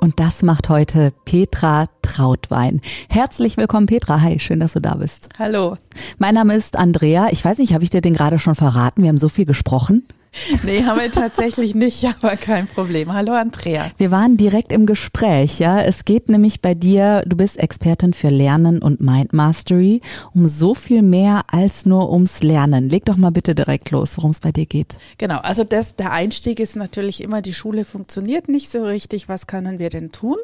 Und das macht heute Petra Trautwein. Herzlich willkommen, Petra. Hi, schön, dass du da bist. Hallo. Mein Name ist Andrea. Ich weiß nicht, habe ich dir den gerade schon verraten? Wir haben so viel gesprochen. Nee, haben wir tatsächlich nicht, aber kein Problem. Hallo Andrea. Wir waren direkt im Gespräch, ja. Es geht nämlich bei dir, du bist Expertin für Lernen und Mind Mastery, um so viel mehr als nur ums Lernen. Leg doch mal bitte direkt los, worum es bei dir geht. Genau, also das, der Einstieg ist natürlich immer, die Schule funktioniert nicht so richtig, was können wir denn tun?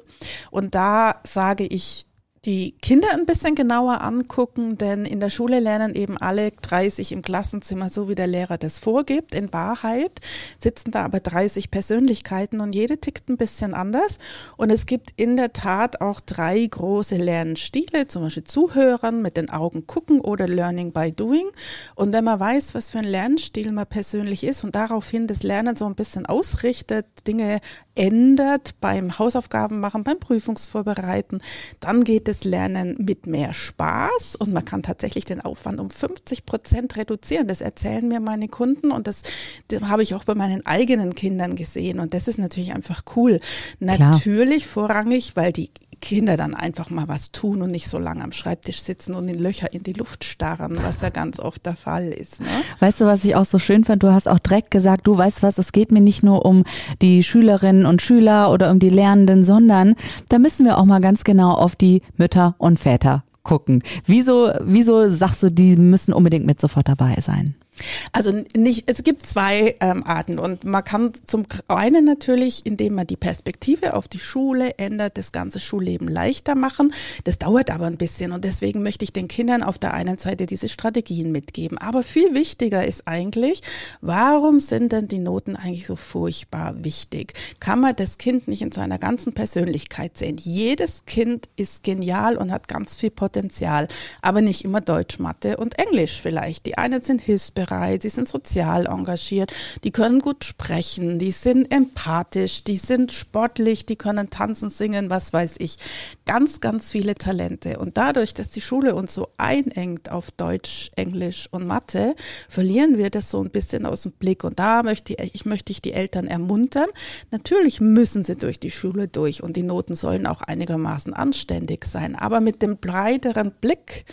Und da sage ich die Kinder ein bisschen genauer angucken, denn in der Schule lernen eben alle 30 im Klassenzimmer, so wie der Lehrer das vorgibt. In Wahrheit sitzen da aber 30 Persönlichkeiten und jede tickt ein bisschen anders. Und es gibt in der Tat auch drei große Lernstile, zum Beispiel Zuhören, mit den Augen gucken oder Learning by Doing. Und wenn man weiß, was für ein Lernstil man persönlich ist und daraufhin das Lernen so ein bisschen ausrichtet, Dinge ändert beim Hausaufgaben machen, beim Prüfungsvorbereiten, dann geht das Lernen mit mehr Spaß und man kann tatsächlich den Aufwand um 50 Prozent reduzieren. Das erzählen mir meine Kunden und das, das habe ich auch bei meinen eigenen Kindern gesehen und das ist natürlich einfach cool. Klar. Natürlich vorrangig, weil die Kinder dann einfach mal was tun und nicht so lange am Schreibtisch sitzen und in Löcher in die Luft starren, was ja ganz oft der Fall ist. Ne? Weißt du, was ich auch so schön fand? Du hast auch direkt gesagt, du weißt was, es geht mir nicht nur um die Schülerinnen und Schüler oder um die Lernenden, sondern da müssen wir auch mal ganz genau auf die Mütter und Väter gucken. Wieso, wieso sagst du, die müssen unbedingt mit sofort dabei sein? Also nicht, es gibt zwei ähm, Arten und man kann zum einen natürlich, indem man die Perspektive auf die Schule ändert, das ganze Schulleben leichter machen. Das dauert aber ein bisschen und deswegen möchte ich den Kindern auf der einen Seite diese Strategien mitgeben. Aber viel wichtiger ist eigentlich, warum sind denn die Noten eigentlich so furchtbar wichtig? Kann man das Kind nicht in seiner ganzen Persönlichkeit sehen? Jedes Kind ist genial und hat ganz viel Potenzial, aber nicht immer Deutsch, Mathe und Englisch vielleicht. Die einen sind hilfsbereit bereit, sie sind sozial engagiert, die können gut sprechen, die sind empathisch, die sind sportlich, die können tanzen, singen, was weiß ich. Ganz, ganz viele Talente. Und dadurch, dass die Schule uns so einengt auf Deutsch, Englisch und Mathe, verlieren wir das so ein bisschen aus dem Blick. Und da möchte ich, möchte ich die Eltern ermuntern. Natürlich müssen sie durch die Schule durch und die Noten sollen auch einigermaßen anständig sein. Aber mit dem breiteren Blick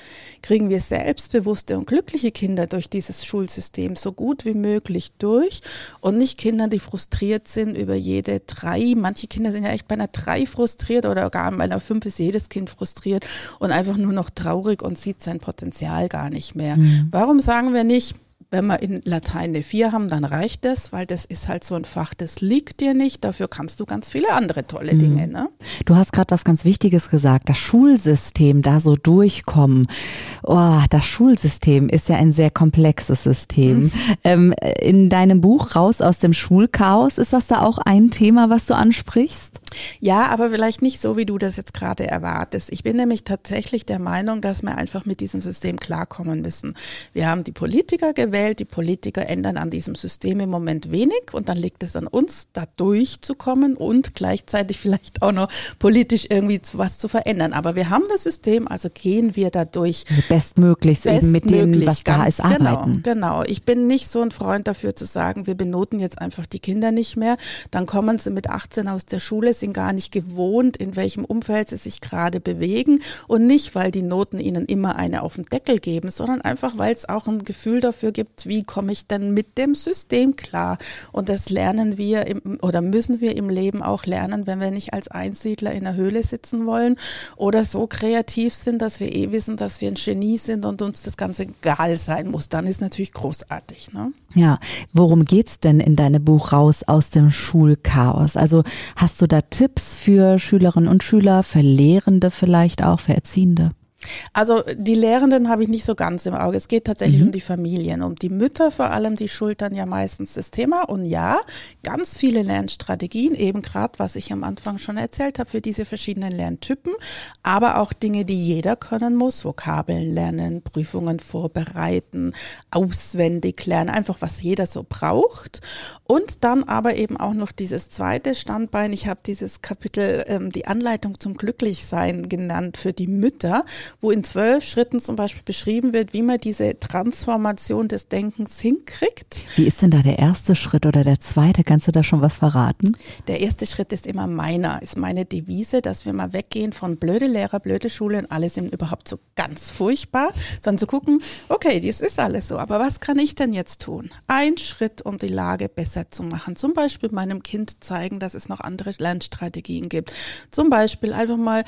kriegen wir selbstbewusste und glückliche Kinder durch dieses Schul Schulsystem so gut wie möglich durch und nicht Kinder, die frustriert sind über jede drei. Manche Kinder sind ja echt bei einer drei frustriert oder gar bei einer fünf ist jedes Kind frustriert und einfach nur noch traurig und sieht sein Potenzial gar nicht mehr. Mhm. Warum sagen wir nicht, wenn wir in Latein eine 4 haben, dann reicht das, weil das ist halt so ein Fach, das liegt dir nicht. Dafür kannst du ganz viele andere tolle mhm. Dinge. Ne? Du hast gerade was ganz Wichtiges gesagt, das Schulsystem da so durchkommen. Oh, das Schulsystem ist ja ein sehr komplexes System. Mhm. Ähm, in deinem Buch Raus aus dem Schulchaos, ist das da auch ein Thema, was du ansprichst? Ja, aber vielleicht nicht so, wie du das jetzt gerade erwartest. Ich bin nämlich tatsächlich der Meinung, dass wir einfach mit diesem System klarkommen müssen. Wir haben die Politiker gewählt, gewählt. Die Politiker ändern an diesem System im Moment wenig und dann liegt es an uns, da durchzukommen und gleichzeitig vielleicht auch noch politisch irgendwie was zu verändern. Aber wir haben das System, also gehen wir da durch. Bestmöglichst, Bestmöglich eben mit dem, was da ist, genau, arbeiten. Genau. Ich bin nicht so ein Freund dafür zu sagen, wir benoten jetzt einfach die Kinder nicht mehr. Dann kommen sie mit 18 aus der Schule, sind gar nicht gewohnt, in welchem Umfeld sie sich gerade bewegen und nicht, weil die Noten ihnen immer eine auf den Deckel geben, sondern einfach, weil es auch ein Gefühl dafür gibt, gibt, wie komme ich denn mit dem System klar? Und das lernen wir im, oder müssen wir im Leben auch lernen, wenn wir nicht als Einsiedler in der Höhle sitzen wollen oder so kreativ sind, dass wir eh wissen, dass wir ein Genie sind und uns das Ganze egal sein muss. Dann ist natürlich großartig. Ne? Ja, worum geht's denn in deinem Buch raus aus dem Schulchaos? Also hast du da Tipps für Schülerinnen und Schüler, für Lehrende vielleicht auch, für Erziehende? Also die Lehrenden habe ich nicht so ganz im Auge. Es geht tatsächlich mhm. um die Familien, um die Mütter vor allem, die schultern ja meistens das Thema. Und ja, ganz viele Lernstrategien, eben gerade, was ich am Anfang schon erzählt habe, für diese verschiedenen Lerntypen, aber auch Dinge, die jeder können muss, Vokabeln lernen, Prüfungen vorbereiten, auswendig lernen, einfach was jeder so braucht. Und dann aber eben auch noch dieses zweite Standbein. Ich habe dieses Kapitel ähm, die Anleitung zum Glücklichsein genannt für die Mütter wo in zwölf Schritten zum Beispiel beschrieben wird, wie man diese Transformation des Denkens hinkriegt. Wie ist denn da der erste Schritt oder der zweite? Kannst du da schon was verraten? Der erste Schritt ist immer meiner, ist meine Devise, dass wir mal weggehen von blöde Lehrer, blöde Schule und alle sind überhaupt so ganz furchtbar, sondern zu gucken, okay, das ist alles so, aber was kann ich denn jetzt tun? Ein Schritt, um die Lage besser zu machen. Zum Beispiel meinem Kind zeigen, dass es noch andere Lernstrategien gibt. Zum Beispiel einfach mal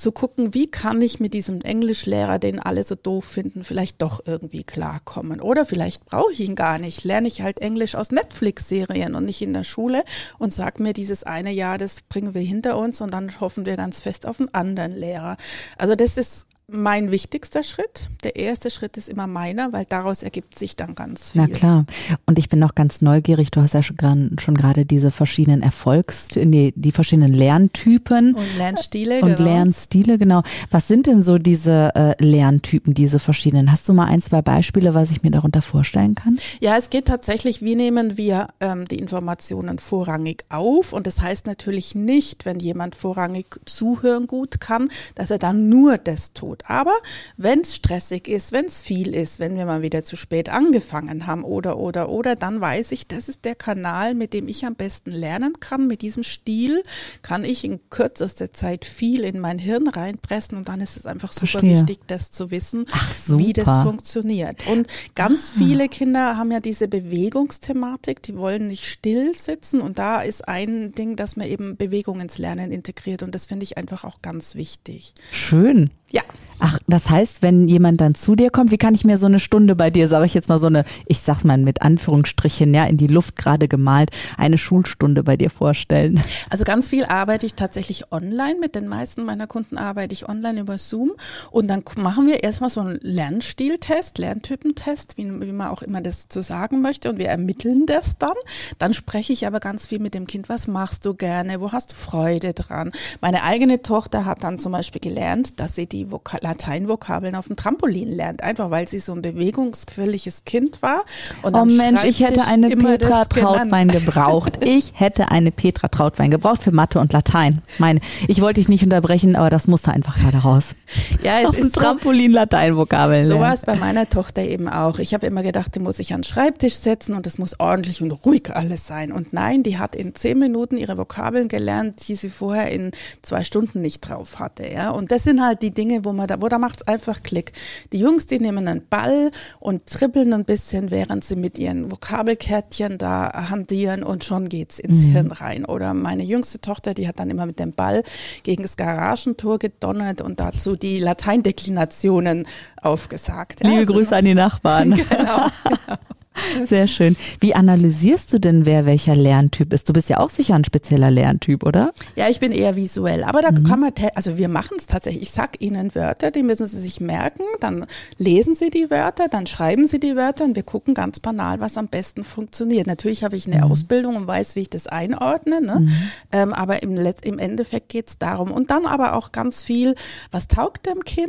zu gucken, wie kann ich mit diesem Englischlehrer, den alle so doof finden, vielleicht doch irgendwie klarkommen. Oder vielleicht brauche ich ihn gar nicht. Lerne ich halt Englisch aus Netflix-Serien und nicht in der Schule und sag mir, dieses eine Jahr, das bringen wir hinter uns und dann hoffen wir ganz fest auf einen anderen Lehrer. Also das ist mein wichtigster Schritt. Der erste Schritt ist immer meiner, weil daraus ergibt sich dann ganz viel. Na klar. Und ich bin noch ganz neugierig. Du hast ja schon, schon gerade diese verschiedenen Erfolgs, nee, die verschiedenen Lerntypen. Und Lernstile. Und genau. Lernstile, genau. Was sind denn so diese äh, Lerntypen, diese verschiedenen? Hast du mal ein, zwei Beispiele, was ich mir darunter vorstellen kann? Ja, es geht tatsächlich, wie nehmen wir ähm, die Informationen vorrangig auf? Und das heißt natürlich nicht, wenn jemand vorrangig zuhören gut kann, dass er dann nur das tut gut. Aber wenn es stressig ist, wenn es viel ist, wenn wir mal wieder zu spät angefangen haben oder, oder, oder, dann weiß ich, das ist der Kanal, mit dem ich am besten lernen kann. Mit diesem Stil kann ich in kürzester Zeit viel in mein Hirn reinpressen und dann ist es einfach super Verstehe. wichtig, das zu wissen, Ach, wie das funktioniert. Und ganz ah. viele Kinder haben ja diese Bewegungsthematik, die wollen nicht still sitzen und da ist ein Ding, dass man eben Bewegung ins Lernen integriert und das finde ich einfach auch ganz wichtig. Schön. Ja. Ach, das heißt, wenn jemand dann zu dir kommt, wie kann ich mir so eine Stunde bei dir, sage ich jetzt mal so eine, ich sag's mal mit Anführungsstrichen, ja, in die Luft gerade gemalt, eine Schulstunde bei dir vorstellen? Also ganz viel arbeite ich tatsächlich online. Mit den meisten meiner Kunden arbeite ich online über Zoom. Und dann machen wir erstmal so einen Lernstiltest, Lerntypentest, wie, wie man auch immer das zu sagen möchte. Und wir ermitteln das dann. Dann spreche ich aber ganz viel mit dem Kind, was machst du gerne, wo hast du Freude dran? Meine eigene Tochter hat dann zum Beispiel gelernt, dass sie die Vokal Lateinvokabeln auf dem Trampolin lernt, einfach weil sie so ein bewegungsquirliges Kind war. Oh Mensch, ich hätte eine Petra Trautwein gebraucht. Ich hätte eine Petra Trautwein gebraucht für Mathe und Latein. Meine, ich wollte dich nicht unterbrechen, aber das musste einfach gerade raus. Ja, es auf dem Trampolin Lateinvokabeln. So war es bei meiner Tochter eben auch. Ich habe immer gedacht, die muss ich an den Schreibtisch setzen und es muss ordentlich und ruhig alles sein. Und nein, die hat in zehn Minuten ihre Vokabeln gelernt, die sie vorher in zwei Stunden nicht drauf hatte. Ja, und das sind halt die Dinge, wo man da, wo da macht es einfach Klick. Die Jungs, die nehmen einen Ball und trippeln ein bisschen, während sie mit ihren Vokabelkärtchen da hantieren und schon geht's ins mhm. Hirn rein. Oder meine jüngste Tochter, die hat dann immer mit dem Ball gegen das Garagentor gedonnert und dazu die Lateindeklinationen aufgesagt. Liebe also Grüße an die Nachbarn. genau, genau. Sehr schön. Wie analysierst du denn, wer welcher Lerntyp ist? Du bist ja auch sicher ein spezieller Lerntyp, oder? Ja, ich bin eher visuell. Aber da mhm. kann man, also wir machen es tatsächlich. Ich sag Ihnen Wörter, die müssen Sie sich merken. Dann lesen Sie die Wörter, dann schreiben Sie die Wörter und wir gucken ganz banal, was am besten funktioniert. Natürlich habe ich eine mhm. Ausbildung und weiß, wie ich das einordne. Ne? Mhm. Ähm, aber im, im Endeffekt geht es darum. Und dann aber auch ganz viel, was taugt dem Kind?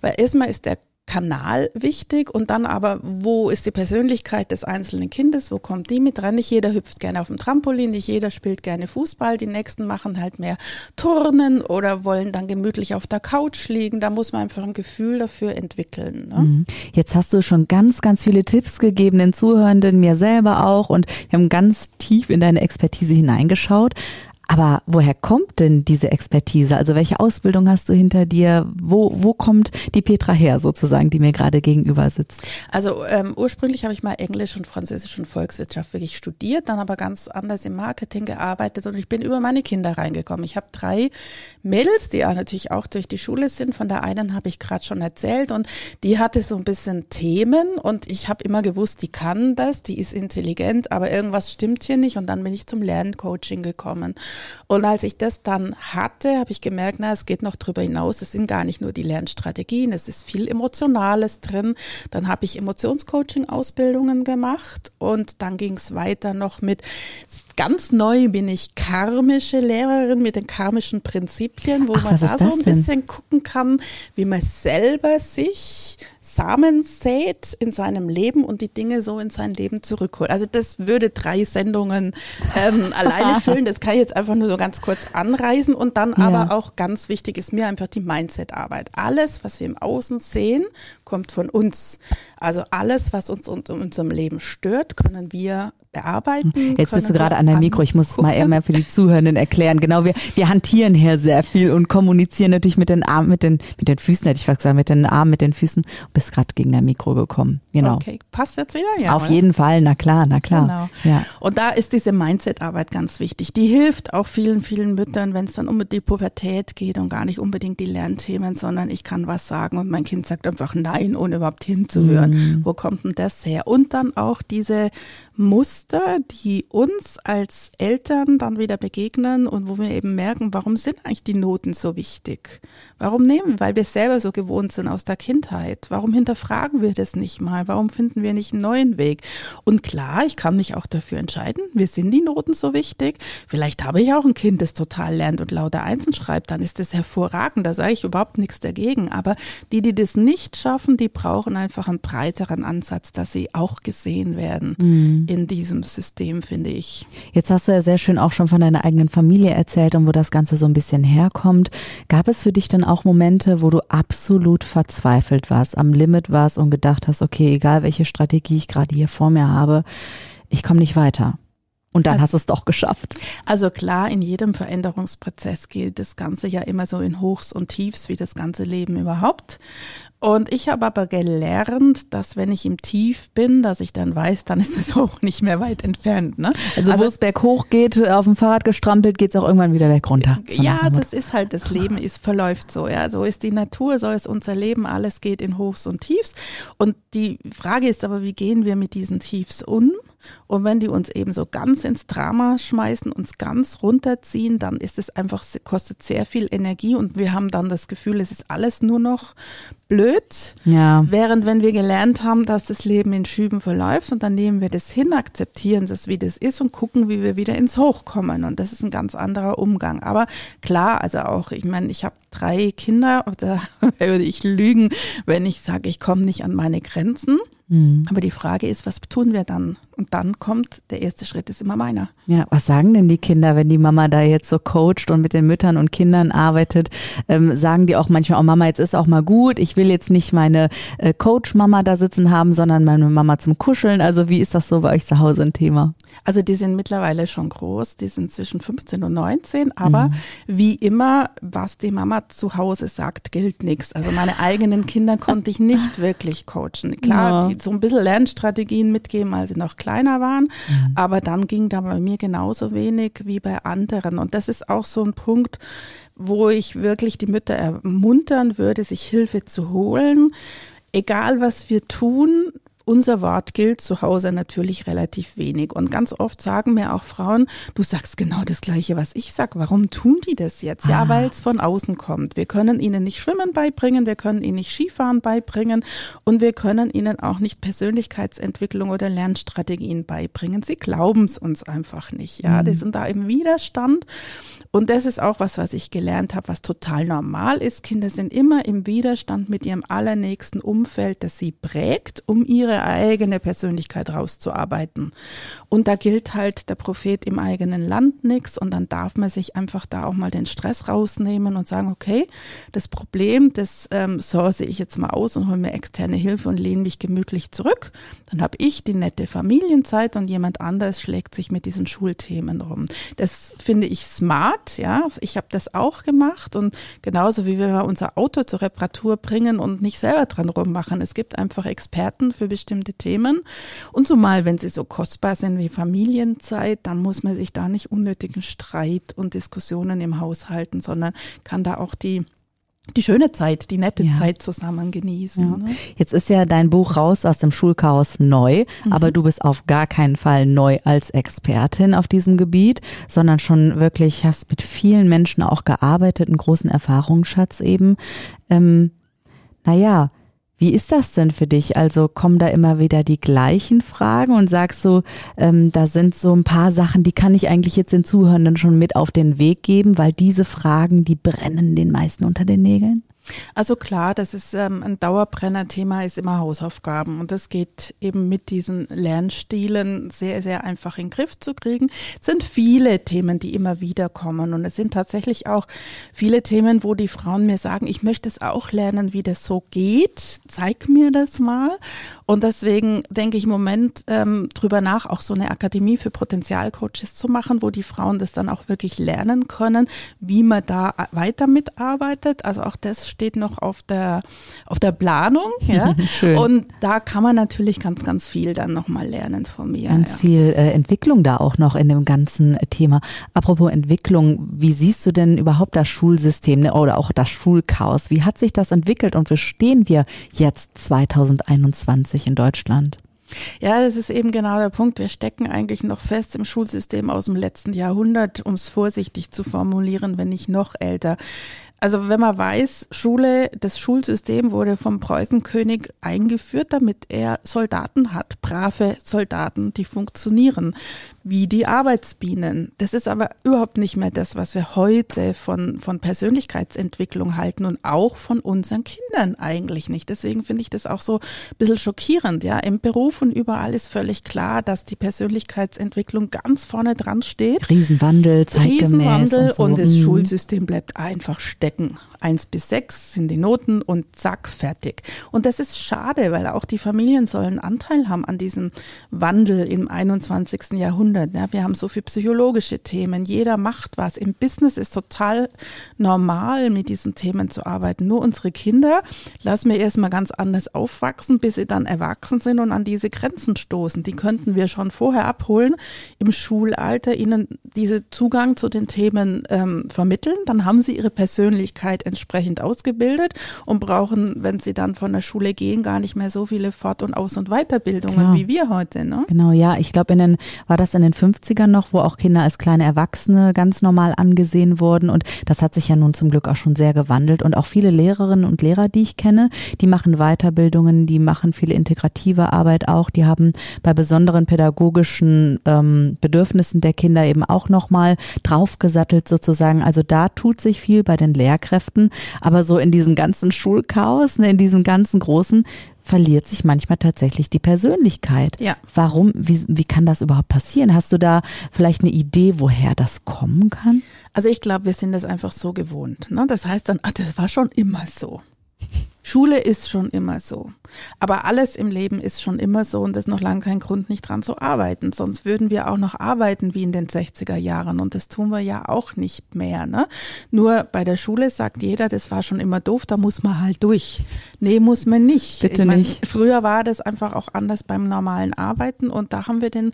Weil erstmal ist der Kanal wichtig und dann aber, wo ist die Persönlichkeit des einzelnen Kindes, wo kommt die mit rein? Nicht jeder hüpft gerne auf dem Trampolin, nicht jeder spielt gerne Fußball, die nächsten machen halt mehr Turnen oder wollen dann gemütlich auf der Couch liegen. Da muss man einfach ein Gefühl dafür entwickeln. Ne? Mhm. Jetzt hast du schon ganz, ganz viele Tipps gegeben, den Zuhörenden, mir selber auch und wir haben ganz tief in deine Expertise hineingeschaut. Aber woher kommt denn diese Expertise? Also welche Ausbildung hast du hinter dir? Wo, wo kommt die Petra her sozusagen, die mir gerade gegenüber sitzt? Also ähm, ursprünglich habe ich mal Englisch und Französisch und Volkswirtschaft wirklich studiert, dann aber ganz anders im Marketing gearbeitet und ich bin über meine Kinder reingekommen. Ich habe drei Mädels, die ja natürlich auch durch die Schule sind. Von der einen habe ich gerade schon erzählt und die hatte so ein bisschen Themen und ich habe immer gewusst, die kann das, die ist intelligent, aber irgendwas stimmt hier nicht und dann bin ich zum Lerncoaching gekommen. Und als ich das dann hatte, habe ich gemerkt, na, es geht noch drüber hinaus. Es sind gar nicht nur die Lernstrategien, es ist viel Emotionales drin. Dann habe ich Emotionscoaching-Ausbildungen gemacht und dann ging es weiter noch mit ganz neu bin ich karmische Lehrerin mit den karmischen Prinzipien, wo Ach, man da so ein bisschen gucken kann, wie man selber sich Samen sät in seinem Leben und die Dinge so in sein Leben zurückholt. Also das würde drei Sendungen ähm, alleine füllen. Das kann ich jetzt einfach nur so ganz kurz anreißen. Und dann ja. aber auch ganz wichtig ist mir einfach die Mindset-Arbeit. Alles, was wir im Außen sehen, kommt von uns. Also alles, was uns in unserem Leben stört, können wir bearbeiten. Jetzt bist du gerade an der Mikro. Ich muss mal eher für die Zuhörenden erklären. Genau, wir, wir hantieren hier sehr viel und kommunizieren natürlich mit den Armen, mit den, mit den Füßen, hätte ich fast gesagt, mit den Armen, mit den Füßen bist gerade gegen der Mikro gekommen. Genau. Okay, passt jetzt wieder? Ja. Auf oder? jeden Fall, na klar, na klar. Genau. Ja. Und da ist diese Mindset-Arbeit ganz wichtig. Die hilft auch vielen, vielen Müttern, wenn es dann um die Pubertät geht und gar nicht unbedingt die Lernthemen, sondern ich kann was sagen und mein Kind sagt einfach nein, ohne überhaupt hinzuhören. Mhm. Wo kommt denn das her? Und dann auch diese Muster, die uns als Eltern dann wieder begegnen und wo wir eben merken, warum sind eigentlich die Noten so wichtig? Warum nehmen? Weil wir selber so gewohnt sind aus der Kindheit. Warum hinterfragen wir das nicht mal? Warum finden wir nicht einen neuen Weg? Und klar, ich kann mich auch dafür entscheiden. Wir sind die Noten so wichtig. Vielleicht habe ich auch ein Kind, das total lernt und lauter Einsen schreibt. Dann ist das hervorragend. Da sage ich überhaupt nichts dagegen. Aber die, die das nicht schaffen, die brauchen einfach einen breiteren Ansatz, dass sie auch gesehen werden. Mhm in diesem System, finde ich. Jetzt hast du ja sehr schön auch schon von deiner eigenen Familie erzählt und wo das Ganze so ein bisschen herkommt. Gab es für dich dann auch Momente, wo du absolut verzweifelt warst, am Limit warst und gedacht hast, okay, egal welche Strategie ich gerade hier vor mir habe, ich komme nicht weiter? Und dann also, hast du es doch geschafft. Also klar, in jedem Veränderungsprozess geht das Ganze ja immer so in Hochs und Tiefs, wie das ganze Leben überhaupt. Und ich habe aber gelernt, dass wenn ich im Tief bin, dass ich dann weiß, dann ist es auch nicht mehr weit entfernt. Ne? Also, also wo es berghoch geht, auf dem Fahrrad gestrampelt, geht es auch irgendwann wieder weg runter. Ja, das ist halt, das Leben ist, verläuft so. Ja, so ist die Natur, so ist unser Leben, alles geht in Hochs und Tiefs. Und die Frage ist aber, wie gehen wir mit diesen Tiefs um? Und wenn die uns eben so ganz ins Drama schmeißen, uns ganz runterziehen, dann ist es einfach, kostet sehr viel Energie und wir haben dann das Gefühl, es ist alles nur noch blöd. Ja. Während wenn wir gelernt haben, dass das Leben in Schüben verläuft und dann nehmen wir das hin, akzeptieren das, wie das ist und gucken, wie wir wieder ins Hoch kommen. Und das ist ein ganz anderer Umgang. Aber klar, also auch, ich meine, ich habe drei Kinder, da würde ich lügen, wenn ich sage, ich komme nicht an meine Grenzen. Mhm. Aber die Frage ist, was tun wir dann? Und dann kommt, der erste Schritt ist immer meiner. Ja, was sagen denn die Kinder, wenn die Mama da jetzt so coacht und mit den Müttern und Kindern arbeitet? Ähm, sagen die auch manchmal, oh Mama, jetzt ist auch mal gut, ich will jetzt nicht meine äh, Coach-Mama da sitzen haben, sondern meine Mama zum Kuscheln. Also wie ist das so bei euch zu Hause ein Thema? Also die sind mittlerweile schon groß, die sind zwischen 15 und 19, aber mhm. wie immer, was die Mama zu Hause sagt, gilt nichts. Also meine eigenen Kinder konnte ich nicht wirklich coachen. Klar, ja. die so ein bisschen Lernstrategien mitgeben, als sie noch kleiner waren. Mhm. Aber dann ging da bei mir genauso wenig wie bei anderen. Und das ist auch so ein Punkt, wo ich wirklich die Mütter ermuntern würde, sich Hilfe zu holen. Egal was wir tun, unser Wort gilt zu Hause natürlich relativ wenig. Und ganz oft sagen mir auch Frauen, du sagst genau das Gleiche, was ich sag. Warum tun die das jetzt? Ah. Ja, weil es von außen kommt. Wir können ihnen nicht Schwimmen beibringen, wir können ihnen nicht Skifahren beibringen und wir können ihnen auch nicht Persönlichkeitsentwicklung oder Lernstrategien beibringen. Sie glauben es uns einfach nicht. Ja, mhm. die sind da im Widerstand. Und das ist auch was, was ich gelernt habe, was total normal ist. Kinder sind immer im Widerstand mit ihrem allernächsten Umfeld, das sie prägt, um ihre eigene Persönlichkeit rauszuarbeiten. Und da gilt halt der Prophet im eigenen Land nichts und dann darf man sich einfach da auch mal den Stress rausnehmen und sagen, okay, das Problem, das ähm, source ich jetzt mal aus und hole mir externe Hilfe und lehne mich gemütlich zurück. Dann habe ich die nette Familienzeit und jemand anders schlägt sich mit diesen Schulthemen rum. Das finde ich smart, ja. Ich habe das auch gemacht und genauso wie wir unser Auto zur Reparatur bringen und nicht selber dran rummachen. Es gibt einfach Experten für bestimmte bestimmte Themen. Und zumal, wenn sie so kostbar sind wie Familienzeit, dann muss man sich da nicht unnötigen Streit und Diskussionen im Haus halten, sondern kann da auch die die schöne Zeit, die nette Ja. Zeit zusammen genießen. Ja. Ne? Jetzt ist ja dein Buch raus aus dem Schulchaos neu, aber du bist auf gar keinen Fall neu als Expertin auf diesem Gebiet, sondern schon wirklich hast mit vielen Menschen auch gearbeitet, einen großen Erfahrungsschatz eben. Ähm, naja, wie ist das denn für dich? Also kommen da immer wieder die gleichen Fragen und sagst du, ähm, da sind so ein paar Sachen, die kann ich eigentlich jetzt den Zuhörenden schon mit auf den Weg geben, weil diese Fragen, die brennen den meisten unter den Nägeln? Also klar, das ist ähm, ein Dauerbrenner-Thema, ist immer Hausaufgaben. Und das geht eben mit diesen Lernstilen sehr, sehr einfach in den Griff zu kriegen. Es sind viele Themen, die immer wieder kommen. Und es sind tatsächlich auch viele Themen, wo die Frauen mir sagen, ich möchte es auch lernen, wie das so geht. Zeig mir das mal. Und deswegen denke ich im Moment ähm, drüber nach, auch so eine Akademie für Potenzialcoaches zu machen, wo die Frauen das dann auch wirklich lernen können, wie man da weiter mitarbeitet. Also auch das steht noch auf der, auf der Planung. Ja? Und da kann man natürlich ganz, ganz viel dann nochmal lernen von mir. Ganz ja. viel äh, Entwicklung da auch noch in dem ganzen Thema. Apropos Entwicklung, wie siehst du denn überhaupt das Schulsystem ne, oder auch das Schulchaos? Wie hat sich das entwickelt und wo stehen wir jetzt 2021 in Deutschland? Ja, das ist eben genau der Punkt. Wir stecken eigentlich noch fest im Schulsystem aus dem letzten Jahrhundert, um es vorsichtig zu formulieren, wenn nicht noch älter. Also wenn man weiß, Schule, das Schulsystem wurde vom Preußenkönig eingeführt, damit er Soldaten hat, brave Soldaten, die funktionieren, wie die Arbeitsbienen. Das ist aber überhaupt nicht mehr das, was wir heute von, von Persönlichkeitsentwicklung halten und auch von unseren Kindern eigentlich nicht. Deswegen finde ich das auch so ein bisschen schockierend. Ja, im Beruf und überall ist völlig klar, dass die Persönlichkeitsentwicklung ganz vorne dran steht. Riesenwandel, zeitgemäß Riesenwandel und, so. und das Mhm. Schulsystem bleibt einfach stecken. Eins bis sechs sind die Noten und zack, fertig. Und das ist schade, weil auch die Familien sollen Anteil haben an diesem Wandel im 21. Jahrhundert. Ja, wir haben so viel psychologische Themen. Jeder macht was. Im Business ist total normal, mit diesen Themen zu arbeiten. Nur unsere Kinder lassen wir erstmal ganz anders aufwachsen, bis sie dann erwachsen sind und an diese Grenzen stoßen. Die könnten wir schon vorher abholen im Schulalter, ihnen diese Zugang zu den Themen ähm, vermitteln. Dann haben sie ihre Persönlichkeit entsprechend ausgebildet und brauchen, wenn sie dann von der Schule gehen, gar nicht mehr so viele Fort- und Aus- und Weiterbildungen Klar. wie wir heute. Ne? Genau, ja. Ich glaube, in den, war das in den 50ern noch, wo auch Kinder als kleine Erwachsene ganz normal angesehen wurden. Und das hat sich ja nun zum Glück auch schon sehr gewandelt. Und auch viele Lehrerinnen und Lehrer, die ich kenne, die machen Weiterbildungen, die machen viele integrative Arbeit auch. Die haben bei besonderen pädagogischen ähm, Bedürfnissen der Kinder eben auch nochmal draufgesattelt sozusagen. Also da tut sich viel bei den Lehrkräften. Aber so in diesem ganzen Schulchaos, ne, in diesem ganzen großen, verliert sich manchmal tatsächlich die Persönlichkeit. Ja. Warum, wie, wie kann das überhaupt passieren? Hast du da vielleicht eine Idee, woher das kommen kann? Also ich glaube, wir sind das einfach so gewohnt. Ne? Das heißt dann, ah, das war schon immer so. Schule ist schon immer so. Aber alles im Leben ist schon immer so und das ist noch lange kein Grund, nicht dran zu arbeiten. Sonst würden wir auch noch arbeiten wie in den 60er Jahren und das tun wir ja auch nicht mehr. Ne? Nur bei der Schule sagt jeder, das war schon immer doof, da muss man halt durch. Nee, muss man nicht. Bitte Ich mein, nicht. Früher war das einfach auch anders beim normalen Arbeiten und da haben wir den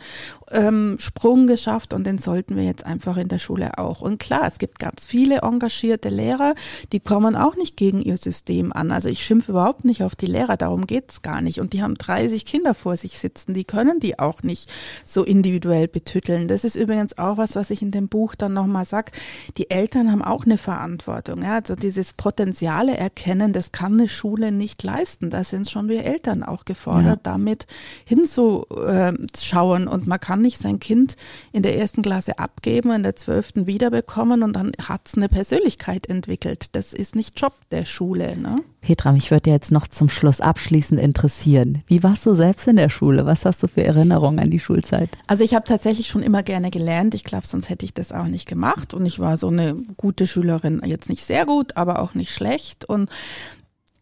ähm, Sprung geschafft und den sollten wir jetzt einfach in der Schule auch. Und klar, es gibt ganz viele engagierte Lehrer, die kommen auch nicht gegen ihr System an. Also ich schimpfe überhaupt nicht auf die Lehrer, darum geht's gar nicht. Und die haben 30 Kinder vor sich sitzen, die können die auch nicht so individuell betütteln. Das ist übrigens auch was, was ich in dem Buch dann nochmal sag. Die Eltern haben auch eine Verantwortung. Ja? Also dieses Potenziale erkennen, das kann eine Schule nicht leisten. Da sind schon wir Eltern auch gefordert, Ja. damit hinzuschauen. Und man kann nicht sein Kind in der ersten Klasse abgeben, in der zwölften wiederbekommen und dann hat's eine Persönlichkeit entwickelt. Das ist nicht Job der Schule. Ne? Petra, mich würde jetzt noch zum Schluss abschließend interessieren. Wie warst du selbst in der Schule? Was hast du für Erinnerungen an die Schulzeit? Also ich habe tatsächlich schon immer gerne gelernt. Ich glaube, sonst hätte ich das auch nicht gemacht. Und ich war so eine gute Schülerin, jetzt nicht sehr gut, aber auch nicht schlecht. Und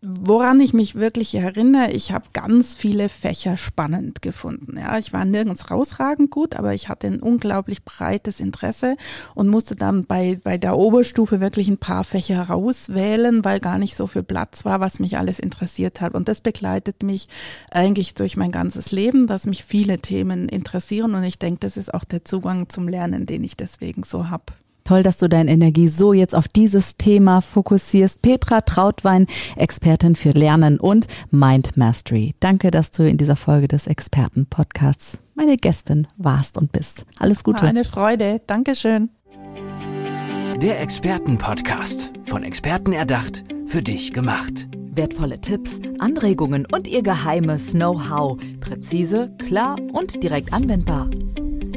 Woran ich mich wirklich erinnere, ich habe ganz viele Fächer spannend gefunden. Ja, ich war nirgends rausragend gut, aber ich hatte ein unglaublich breites Interesse und musste dann bei, bei der Oberstufe wirklich ein paar Fächer rauswählen, weil gar nicht so viel Platz war, was mich alles interessiert hat. Und das begleitet mich eigentlich durch mein ganzes Leben, dass mich viele Themen interessieren und ich denke, das ist auch der Zugang zum Lernen, den ich deswegen so hab. Toll, dass du deine Energie so jetzt auf dieses Thema fokussierst. Petra Trautwein, Expertin für Lernen und Mind Mastery. Danke, dass du in dieser Folge des Experten-Podcasts meine Gästin warst und bist. Alles Gute. Eine Freude. Dankeschön. Der Experten-Podcast. Von Experten erdacht, für dich gemacht. Wertvolle Tipps, Anregungen und ihr geheimes Know-how. Präzise, klar und direkt anwendbar.